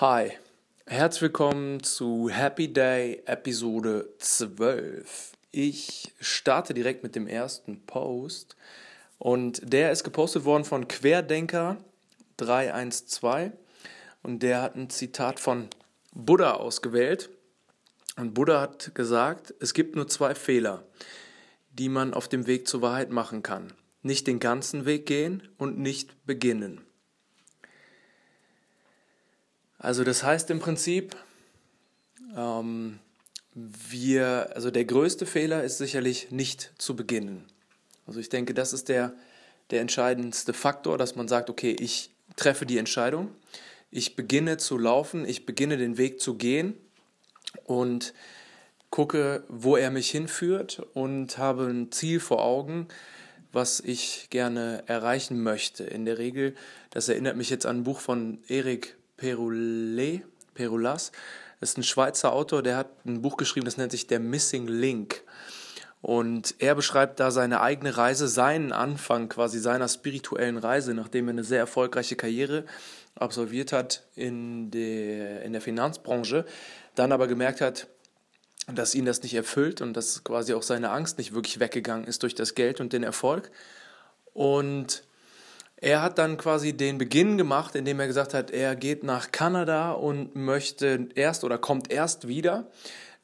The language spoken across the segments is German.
Hi, herzlich willkommen zu Happy Day Episode 12. Ich starte direkt mit dem ersten Post und der ist gepostet worden von Querdenker 312 und der hat ein Zitat von Buddha ausgewählt und Buddha hat gesagt, es gibt nur zwei Fehler, die man auf dem Weg zur Wahrheit machen kann. Nicht den ganzen Weg gehen und nicht beginnen. Also das heißt im Prinzip, ähm, wir, also der größte Fehler ist sicherlich nicht zu beginnen. Also ich denke, das ist der, der entscheidendste Faktor, dass man sagt, okay, ich treffe die Entscheidung, ich beginne zu laufen, ich beginne den Weg zu gehen und gucke, wo er mich hinführt und habe ein Ziel vor Augen, was ich gerne erreichen möchte. In der Regel, das erinnert mich jetzt an ein Buch von Erik Peroulet, Peroulas. Das ist ein Schweizer Autor, der hat ein Buch geschrieben, das nennt sich Der Missing Link. Und er beschreibt da seine eigene Reise, seinen Anfang quasi seiner spirituellen Reise, nachdem er eine sehr erfolgreiche Karriere absolviert hat in der, in der Finanzbranche, dann aber gemerkt hat, dass ihn das nicht erfüllt und dass quasi auch seine Angst nicht wirklich weggegangen ist durch das Geld und den Erfolg. Und er hat dann quasi den Beginn gemacht, indem er gesagt hat, er geht nach Kanada und möchte erst oder kommt erst wieder,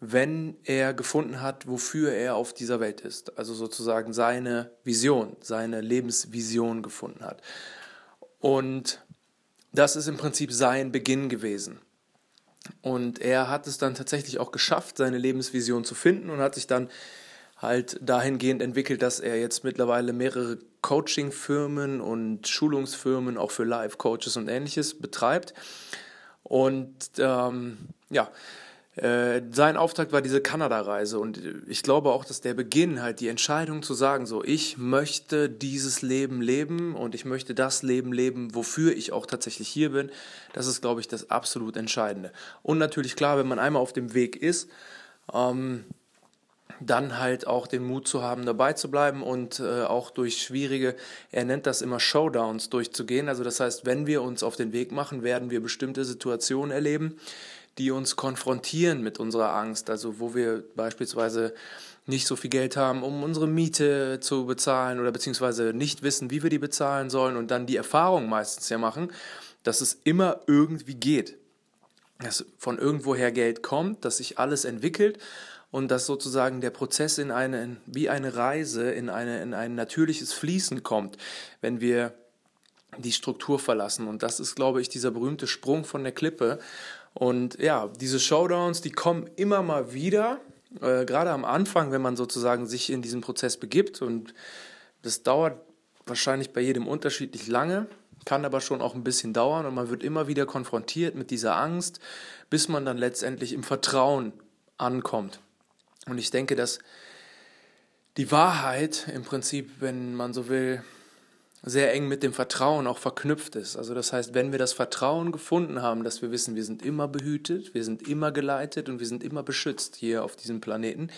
wenn er gefunden hat, wofür er auf dieser Welt ist. Also sozusagen seine Vision, seine Lebensvision gefunden hat. Und das ist im Prinzip sein Beginn gewesen. Und er hat es dann tatsächlich auch geschafft, seine Lebensvision zu finden und hat sich dann halt dahingehend entwickelt, dass er jetzt mittlerweile mehrere Coaching-Firmen und Schulungsfirmen auch für Live-Coaches und ähnliches betreibt. Und ähm, ja, äh, sein Auftrag war diese Kanada-Reise und ich glaube auch, dass der Beginn halt die Entscheidung zu sagen, so ich möchte dieses Leben leben und ich möchte das Leben leben, wofür ich auch tatsächlich hier bin, das ist, glaube ich, das absolut Entscheidende. Und natürlich klar, wenn man einmal auf dem Weg ist, ähm, dann halt auch den Mut zu haben, dabei zu bleiben und äh, auch durch schwierige, er nennt das immer Showdowns durchzugehen. Also das heißt, wenn wir uns auf den Weg machen, werden wir bestimmte Situationen erleben, die uns konfrontieren mit unserer Angst. Also wo wir beispielsweise nicht so viel Geld haben, um unsere Miete zu bezahlen oder beziehungsweise nicht wissen, wie wir die bezahlen sollen und dann die Erfahrung meistens ja machen, dass es immer irgendwie geht. Dass von irgendwoher Geld kommt, dass sich alles entwickelt und dass sozusagen der Prozess in eine, wie eine Reise, in, eine, in ein natürliches Fließen kommt, wenn wir die Struktur verlassen. Und das ist, glaube ich, dieser berühmte Sprung von der Klippe. Und ja, diese Showdowns, die kommen immer mal wieder, äh, gerade am Anfang, wenn man sozusagen sich in diesen Prozess begibt. Und das dauert wahrscheinlich bei jedem unterschiedlich lange, kann aber schon auch ein bisschen dauern und man wird immer wieder konfrontiert mit dieser Angst, bis man dann letztendlich im Vertrauen ankommt. Und ich denke, dass die Wahrheit im Prinzip, wenn man so will, sehr eng mit dem Vertrauen auch verknüpft ist. Also das heißt, wenn wir das Vertrauen gefunden haben, dass wir wissen, wir sind immer behütet, wir sind immer geleitet und wir sind immer beschützt hier auf diesem Planeten,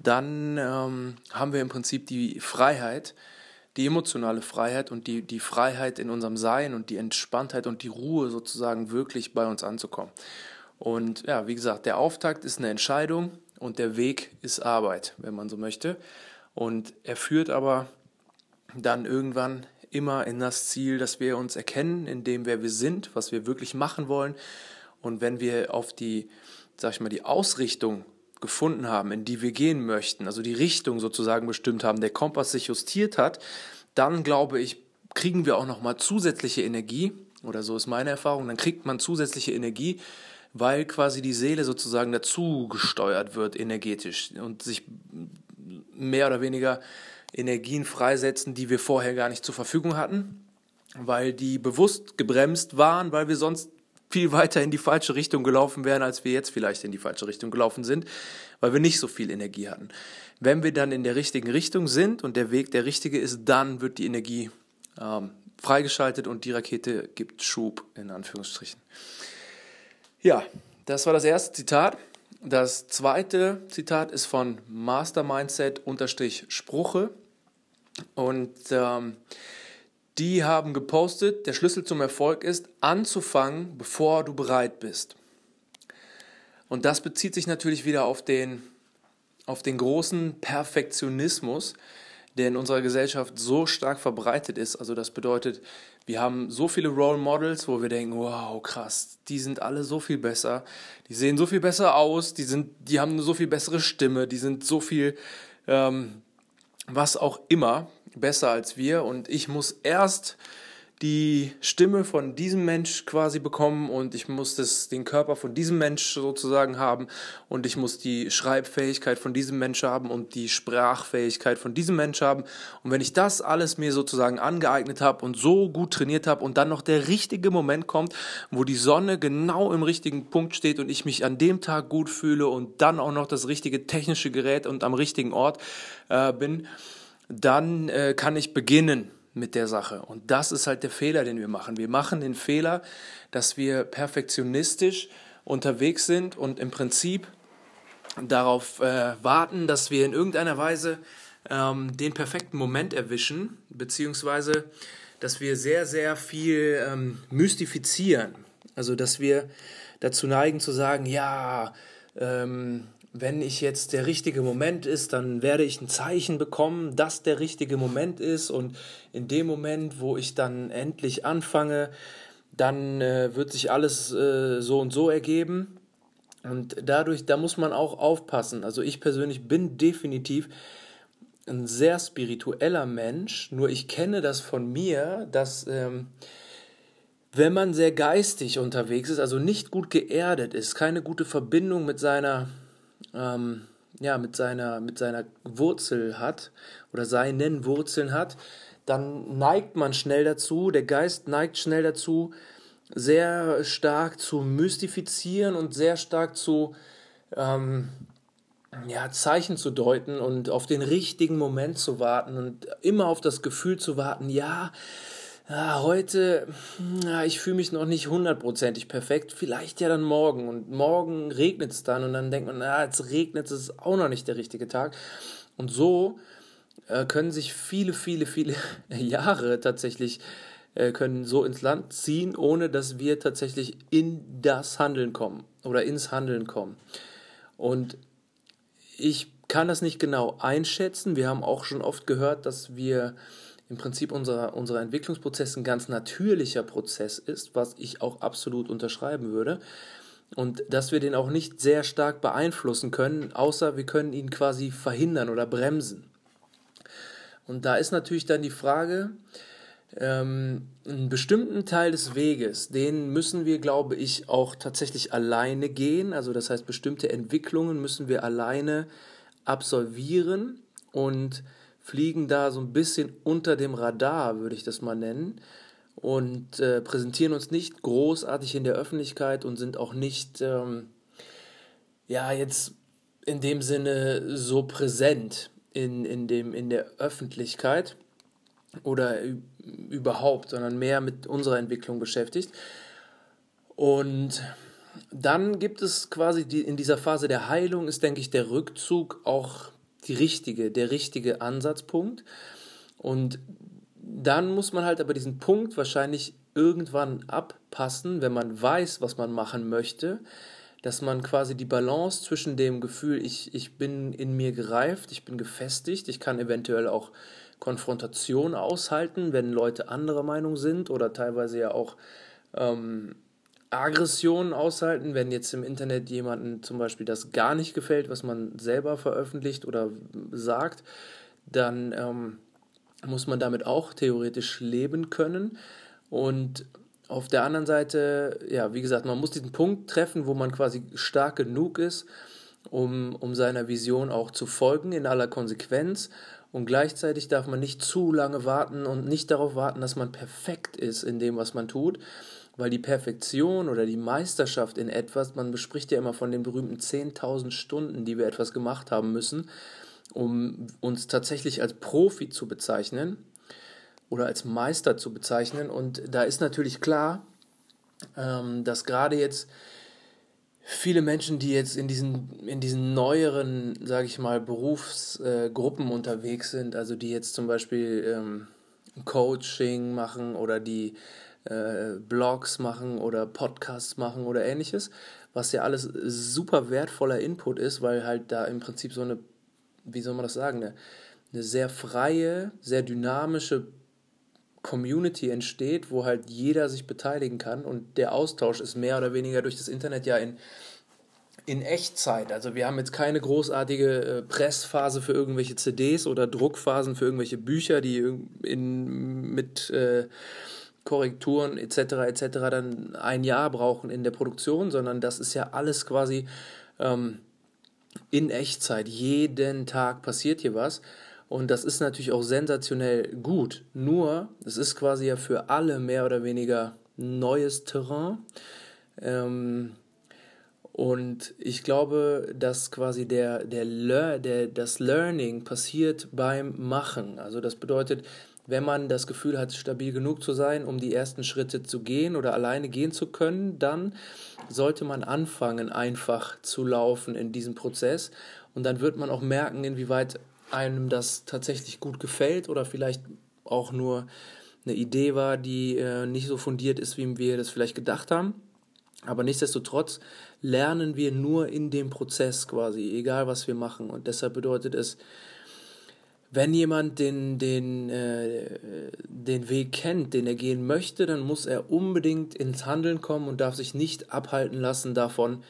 dann ähm, haben wir im Prinzip die Freiheit, die emotionale Freiheit und die, die Freiheit in unserem Sein und die Entspanntheit und die Ruhe sozusagen wirklich bei uns anzukommen. Und ja, wie gesagt, der Auftakt ist eine Entscheidung und der Weg ist Arbeit, wenn man so möchte. Und er führt aber dann irgendwann immer in das Ziel, dass wir uns erkennen, in dem wer wir sind, was wir wirklich machen wollen. Und wenn wir auf die, sag ich mal, die Ausrichtung gefunden haben, in die wir gehen möchten, also die Richtung sozusagen bestimmt haben, der Kompass sich justiert hat, dann glaube ich, kriegen wir auch noch mal zusätzliche Energie oder so ist meine Erfahrung, dann kriegt man zusätzliche Energie, weil quasi die Seele sozusagen dazu gesteuert wird energetisch und sich mehr oder weniger Energien freisetzen, die wir vorher gar nicht zur Verfügung hatten, weil die bewusst gebremst waren, weil wir sonst viel weiter in die falsche Richtung gelaufen wären, als wir jetzt vielleicht in die falsche Richtung gelaufen sind, weil wir nicht so viel Energie hatten. Wenn wir dann in der richtigen Richtung sind und der Weg der richtige ist, dann wird die Energie ähm, freigeschaltet und die Rakete gibt Schub, in Anführungsstrichen. Ja, das war das erste Zitat. Das zweite Zitat ist von Master Mindset Spruche. Und ähm, die haben gepostet, der Schlüssel zum Erfolg ist, anzufangen, bevor du bereit bist. Und das bezieht sich natürlich wieder auf den, auf den großen Perfektionismus, der in unserer Gesellschaft so stark verbreitet ist. Also das bedeutet, wir haben so viele Role Models, wo wir denken, wow, krass, die sind alle so viel besser, die sehen so viel besser aus, die, sind, die haben eine so viel bessere Stimme, die sind so viel, ähm, was auch immer, besser als wir. Und ich muss erst die Stimme von diesem Mensch quasi bekommen und ich muss das, den Körper von diesem Mensch sozusagen haben und ich muss die Schreibfähigkeit von diesem Mensch haben und die Sprachfähigkeit von diesem Mensch haben. Und wenn ich das alles mir sozusagen angeeignet habe und so gut trainiert habe und dann noch der richtige Moment kommt, wo die Sonne genau im richtigen Punkt steht und ich mich an dem Tag gut fühle und dann auch noch das richtige technische Gerät und am richtigen Ort äh, bin, dann äh, kann ich beginnen mit der Sache. Und das ist halt der Fehler, den wir machen. Wir machen den Fehler, dass wir perfektionistisch unterwegs sind und im Prinzip darauf äh, warten, dass wir in irgendeiner Weise ähm, den perfekten Moment erwischen, beziehungsweise dass wir sehr, sehr viel ähm, mystifizieren. Also dass wir dazu neigen zu sagen, ja, ähm, wenn ich jetzt der richtige Moment ist, dann werde ich ein Zeichen bekommen, dass der richtige Moment ist und in dem Moment, wo ich dann endlich anfange, dann äh, wird sich alles äh, so und so ergeben. Und dadurch, da muss man auch aufpassen. Also ich persönlich bin definitiv ein sehr spiritueller Mensch, nur ich kenne das von mir, dass ähm, wenn man sehr geistig unterwegs ist, also nicht gut geerdet ist, keine gute Verbindung mit seiner ähm, ja, mit seiner, mit seiner Wurzel hat oder seinen Wurzeln hat, dann neigt man schnell dazu, der Geist neigt schnell dazu, sehr stark zu mystifizieren und sehr stark zu ähm, ja, Zeichen zu deuten und auf den richtigen Moment zu warten und immer auf das Gefühl zu warten, ja, ja, heute, ja, ich fühle mich noch nicht hundertprozentig perfekt, vielleicht ja dann morgen. Und morgen regnet es dann und dann denkt man, na, jetzt regnet es auch noch nicht der richtige Tag. Und so äh, können sich viele, viele, viele Jahre tatsächlich äh, können so ins Land ziehen, ohne dass wir tatsächlich in das Handeln kommen oder ins Handeln kommen. Und ich kann das nicht genau einschätzen. Wir haben auch schon oft gehört, dass wir im Prinzip unser, unser Entwicklungsprozess ein ganz natürlicher Prozess ist, was ich auch absolut unterschreiben würde. Und dass wir den auch nicht sehr stark beeinflussen können, außer wir können ihn quasi verhindern oder bremsen. Und da ist natürlich dann die Frage, ähm, einen bestimmten Teil des Weges, den müssen wir, glaube ich, auch tatsächlich alleine gehen. Also das heißt, bestimmte Entwicklungen müssen wir alleine absolvieren und fliegen da so ein bisschen unter dem Radar, würde ich das mal nennen, und äh, präsentieren uns nicht großartig in der Öffentlichkeit und sind auch nicht, ähm, ja, jetzt in dem Sinne so präsent in, in, dem, in der Öffentlichkeit oder überhaupt, sondern mehr mit unserer Entwicklung beschäftigt. Und dann gibt es quasi die, in dieser Phase der Heilung ist, denke ich, der Rückzug auch die richtige, der richtige Ansatzpunkt. Und dann muss man halt aber diesen Punkt wahrscheinlich irgendwann abpassen, wenn man weiß, was man machen möchte, dass man quasi die Balance zwischen dem Gefühl, ich, ich bin in mir gereift, ich bin gefestigt, ich kann eventuell auch Konfrontation aushalten, wenn Leute anderer Meinung sind oder teilweise ja auch ähm, Aggressionen aushalten, wenn jetzt im Internet jemandem zum Beispiel das gar nicht gefällt, was man selber veröffentlicht oder sagt, dann ähm, muss man damit auch theoretisch leben können. Und auf der anderen Seite, ja, wie gesagt, man muss diesen Punkt treffen, wo man quasi stark genug ist, um, um seiner Vision auch zu folgen in aller Konsequenz. Und gleichzeitig darf man nicht zu lange warten und nicht darauf warten, dass man perfekt ist in dem, was man tut, weil die Perfektion oder die Meisterschaft in etwas, man bespricht ja immer von den berühmten 10.000 Stunden, die wir etwas gemacht haben müssen, um uns tatsächlich als Profi zu bezeichnen oder als Meister zu bezeichnen. Und da ist natürlich klar, ähm, dass gerade jetzt viele Menschen, die jetzt in diesen, in diesen neueren, sage ich mal, Berufsgruppen unterwegs sind, also die jetzt zum Beispiel ähm, Coaching machen oder die äh, Blogs machen oder Podcasts machen oder ähnliches, was ja alles super wertvoller Input ist, weil halt da im Prinzip so eine, wie soll man das sagen, eine, eine sehr freie, sehr dynamische Community entsteht, wo halt jeder sich beteiligen kann und der Austausch ist mehr oder weniger durch das Internet ja in, in Echtzeit. Also wir haben jetzt keine großartige äh, Pressphase für irgendwelche CDs oder Druckphasen für irgendwelche Bücher, die in, mit äh, Korrekturen etc. etc. dann ein Jahr brauchen in der Produktion, sondern das ist ja alles quasi ähm, in Echtzeit. Jeden Tag passiert hier was. Und das ist natürlich auch sensationell gut. Nur, es ist quasi ja für alle mehr oder weniger neues Terrain. Ähm, und ich glaube, dass quasi der, der, der, das Learning passiert beim Machen. Also das bedeutet, wenn man das Gefühl hat, stabil genug zu sein, um die ersten Schritte zu gehen oder alleine gehen zu können, dann sollte man anfangen, einfach zu laufen in diesem Prozess. Und dann wird man auch merken, inwieweit einem das tatsächlich gut gefällt oder vielleicht auch nur eine Idee war, die äh, nicht so fundiert ist, wie wir das vielleicht gedacht haben. Aber nichtsdestotrotz lernen wir nur in dem Prozess quasi, egal was wir machen. Und deshalb bedeutet es, wenn jemand den, den, äh, den Weg kennt, den er gehen möchte, dann muss er unbedingt ins Handeln kommen und darf sich nicht abhalten lassen davon,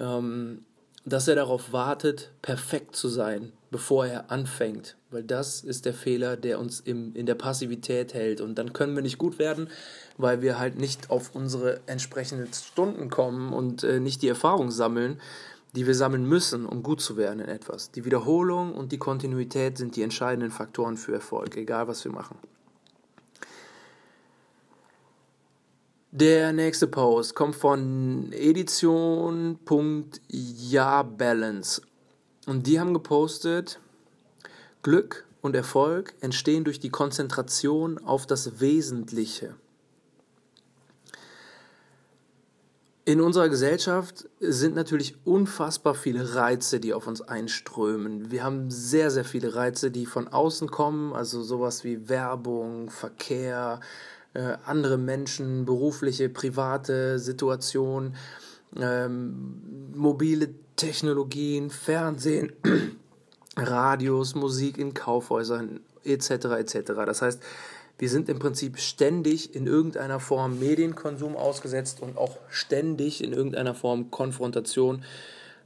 ähm, dass er darauf wartet, perfekt zu sein, bevor er anfängt. Weil das ist der Fehler, der uns im, in der Passivität hält. Und dann können wir nicht gut werden, weil wir halt nicht auf unsere entsprechenden Stunden kommen und äh, nicht die Erfahrung sammeln, die wir sammeln müssen, um gut zu werden in etwas. Die Wiederholung und die Kontinuität sind die entscheidenden Faktoren für Erfolg, egal was wir machen. Der nächste Post kommt von edition.jabalance und die haben gepostet, Glück und Erfolg entstehen durch die Konzentration auf das Wesentliche. In unserer Gesellschaft sind natürlich unfassbar viele Reize, die auf uns einströmen. Wir haben sehr, sehr viele Reize, die von außen kommen, also sowas wie Werbung, Verkehr, äh, andere Menschen, berufliche, private Situationen, ähm, mobile Technologien, Fernsehen, Radios, Musik in Kaufhäusern etc. etc. Das heißt, wir sind im Prinzip ständig in irgendeiner Form Medienkonsum ausgesetzt und auch ständig in irgendeiner Form Konfrontation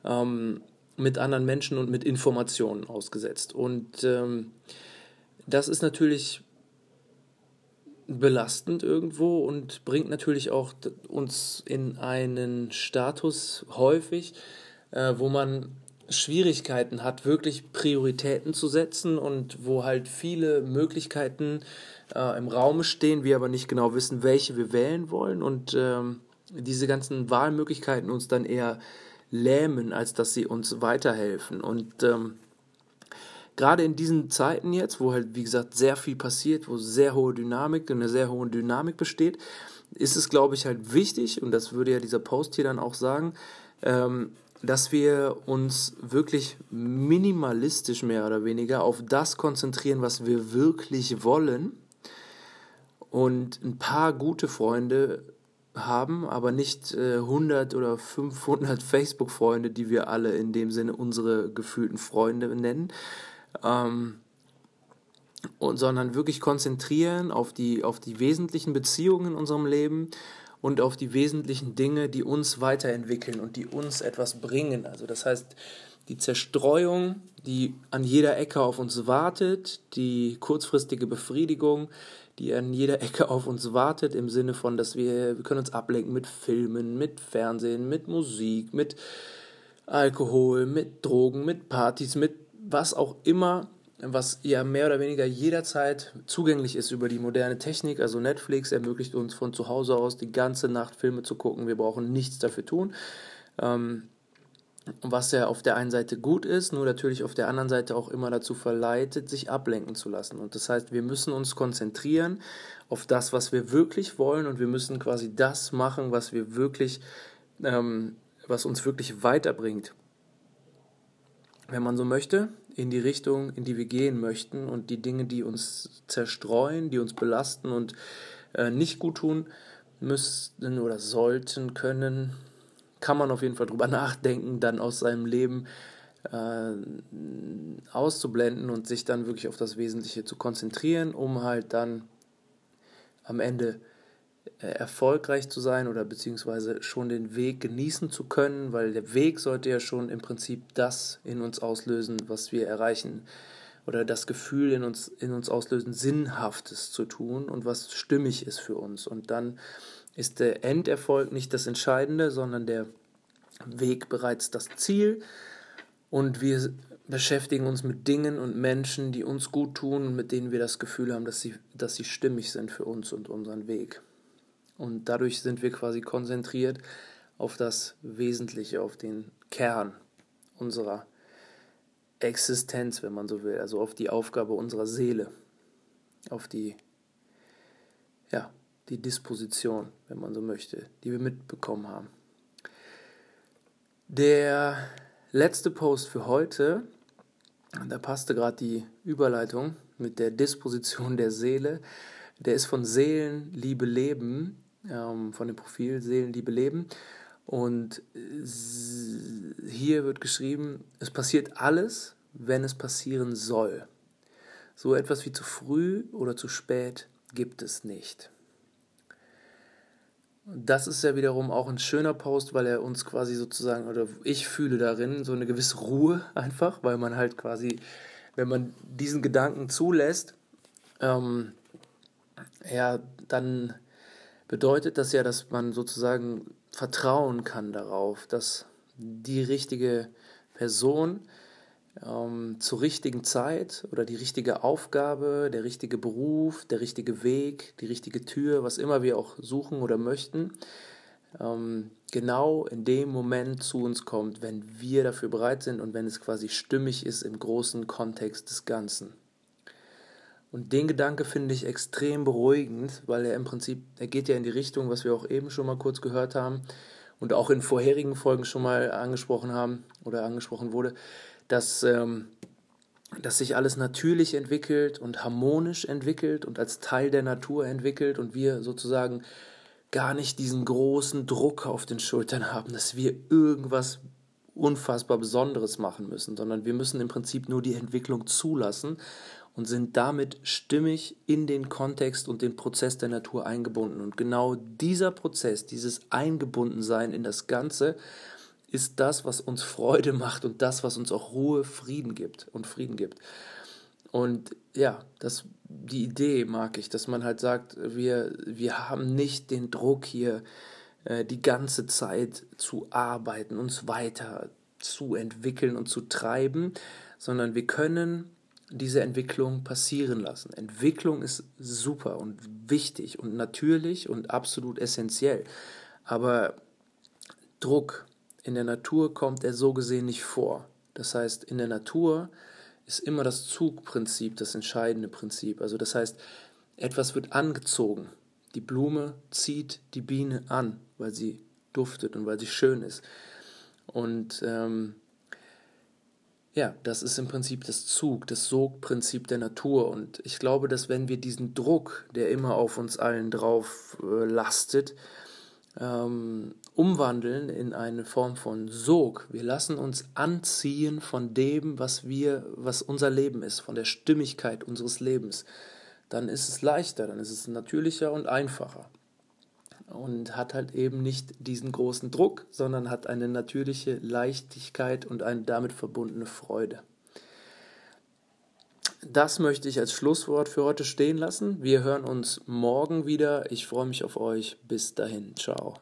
ähm, mit anderen Menschen und mit Informationen ausgesetzt. Und ähm, das ist natürlich belastend irgendwo und bringt natürlich auch uns in einen Status häufig, äh, wo man Schwierigkeiten hat, wirklich Prioritäten zu setzen und wo halt viele Möglichkeiten äh, im Raum stehen, wir aber nicht genau wissen, welche wir wählen wollen und ähm, diese ganzen Wahlmöglichkeiten uns dann eher lähmen, als dass sie uns weiterhelfen. Und ähm, gerade in diesen Zeiten jetzt, wo halt, wie gesagt, sehr viel passiert, wo sehr hohe Dynamik, eine sehr hohe Dynamik besteht, ist es, glaube ich, halt wichtig, und das würde ja dieser Post hier dann auch sagen, ähm, dass wir uns wirklich minimalistisch mehr oder weniger auf das konzentrieren, was wir wirklich wollen und ein paar gute Freunde haben, aber nicht äh, 100 oder 500 Facebook-Freunde, die wir alle in dem Sinne unsere gefühlten Freunde nennen, ähm, und, sondern wirklich konzentrieren auf die, auf die wesentlichen Beziehungen in unserem Leben und auf die wesentlichen Dinge, die uns weiterentwickeln und die uns etwas bringen. Also das heißt, die Zerstreuung, die an jeder Ecke auf uns wartet, die kurzfristige Befriedigung, die an jeder Ecke auf uns wartet, im Sinne von, dass wir, wir können uns ablenken mit Filmen, mit Fernsehen, mit Musik, mit Alkohol, mit Drogen, mit Partys, mit was auch immer, was ja mehr oder weniger jederzeit zugänglich ist über die moderne Technik. Also Netflix ermöglicht uns von zu Hause aus die ganze Nacht Filme zu gucken. Wir brauchen nichts dafür tun. Ähm, was ja auf der einen Seite gut ist, nur natürlich auf der anderen Seite auch immer dazu verleitet, sich ablenken zu lassen. Und das heißt, wir müssen uns konzentrieren auf das, was wir wirklich wollen und wir müssen quasi das machen, was wir wirklich, ähm, was uns wirklich weiterbringt. wenn man so möchte, in die Richtung, in die wir gehen möchten und die Dinge, die uns zerstreuen, die uns belasten und äh, nicht gut tun, müssten oder sollten können, kann man auf jeden Fall drüber nachdenken, dann aus seinem Leben äh, auszublenden und sich dann wirklich auf das Wesentliche zu konzentrieren, um halt dann am Ende äh, erfolgreich zu sein oder beziehungsweise schon den Weg genießen zu können, weil der Weg sollte ja schon im Prinzip das in uns auslösen, was wir erreichen oder das Gefühl in uns, in uns auslösen, Sinnhaftes zu tun und was stimmig ist für uns. Und dann ist der Enderfolg nicht das Entscheidende, sondern der Weg bereits das Ziel. Und wir beschäftigen uns mit Dingen und Menschen, die uns gut tun und mit denen wir das Gefühl haben, dass sie, dass sie stimmig sind für uns und unseren Weg. Und dadurch sind wir quasi konzentriert auf das Wesentliche, auf den Kern unserer Existenz, wenn man so will, also auf die Aufgabe unserer Seele, auf die, ja, die Disposition, wenn man so möchte, die wir mitbekommen haben. Der letzte Post für heute, da passte gerade die Überleitung mit der Disposition der Seele, der ist von Seelen, Liebe, Leben, ähm, von dem Profil Seelen, Liebe, Leben. Und hier wird geschrieben, es passiert alles, wenn es passieren soll. So etwas wie zu früh oder zu spät gibt es nicht. Das ist ja wiederum auch ein schöner Post, weil er uns quasi sozusagen, oder ich fühle darin so eine gewisse Ruhe einfach, weil man halt quasi, wenn man diesen Gedanken zulässt, ähm, ja, dann bedeutet das ja, dass man sozusagen vertrauen kann darauf, dass die richtige Person ähm, zur richtigen Zeit oder die richtige Aufgabe, der richtige Beruf, der richtige Weg, die richtige Tür, was immer wir auch suchen oder möchten, ähm, genau in dem Moment zu uns kommt, wenn wir dafür bereit sind und wenn es quasi stimmig ist im großen Kontext des Ganzen. Und den Gedanke finde ich extrem beruhigend, weil er im Prinzip, er geht ja in die Richtung, was wir auch eben schon mal kurz gehört haben und auch in vorherigen Folgen schon mal angesprochen haben oder angesprochen wurde, dass, ähm, dass sich alles natürlich entwickelt und harmonisch entwickelt und als Teil der Natur entwickelt und wir sozusagen gar nicht diesen großen Druck auf den Schultern haben, dass wir irgendwas unfassbar Besonderes machen müssen, sondern wir müssen im Prinzip nur die Entwicklung zulassen und sind damit stimmig in den Kontext und den Prozess der Natur eingebunden. Und genau dieser Prozess, dieses Eingebundensein in das Ganze, ist das, was uns Freude macht und das, was uns auch Ruhe, Frieden gibt und Frieden gibt. Und ja, das, die Idee mag ich, dass man halt sagt, wir, wir haben nicht den Druck hier äh, die ganze Zeit zu arbeiten, uns weiter zu entwickeln und zu treiben, sondern wir können diese Entwicklung passieren lassen. Entwicklung ist super und wichtig und natürlich und absolut essentiell. Aber Druck, in der Natur kommt er so gesehen nicht vor. Das heißt, in der Natur ist immer das Zugprinzip das entscheidende Prinzip. Also das heißt, etwas wird angezogen. Die Blume zieht die Biene an, weil sie duftet und weil sie schön ist. Und ähm, ja, das ist im Prinzip das Zug, das Sogprinzip der Natur. Und ich glaube, dass wenn wir diesen Druck, der immer auf uns allen drauf äh, lastet, ähm, umwandeln in eine Form von Sog. Wir lassen uns anziehen von dem, was wir, was unser Leben ist, von der Stimmigkeit unseres Lebens. Dann ist es leichter, dann ist es natürlicher und einfacher. Und hat halt eben nicht diesen großen Druck, sondern hat eine natürliche Leichtigkeit und eine damit verbundene Freude. Das möchte ich als Schlusswort für heute stehen lassen. Wir hören uns morgen wieder. Ich freue mich auf euch. Bis dahin. Ciao.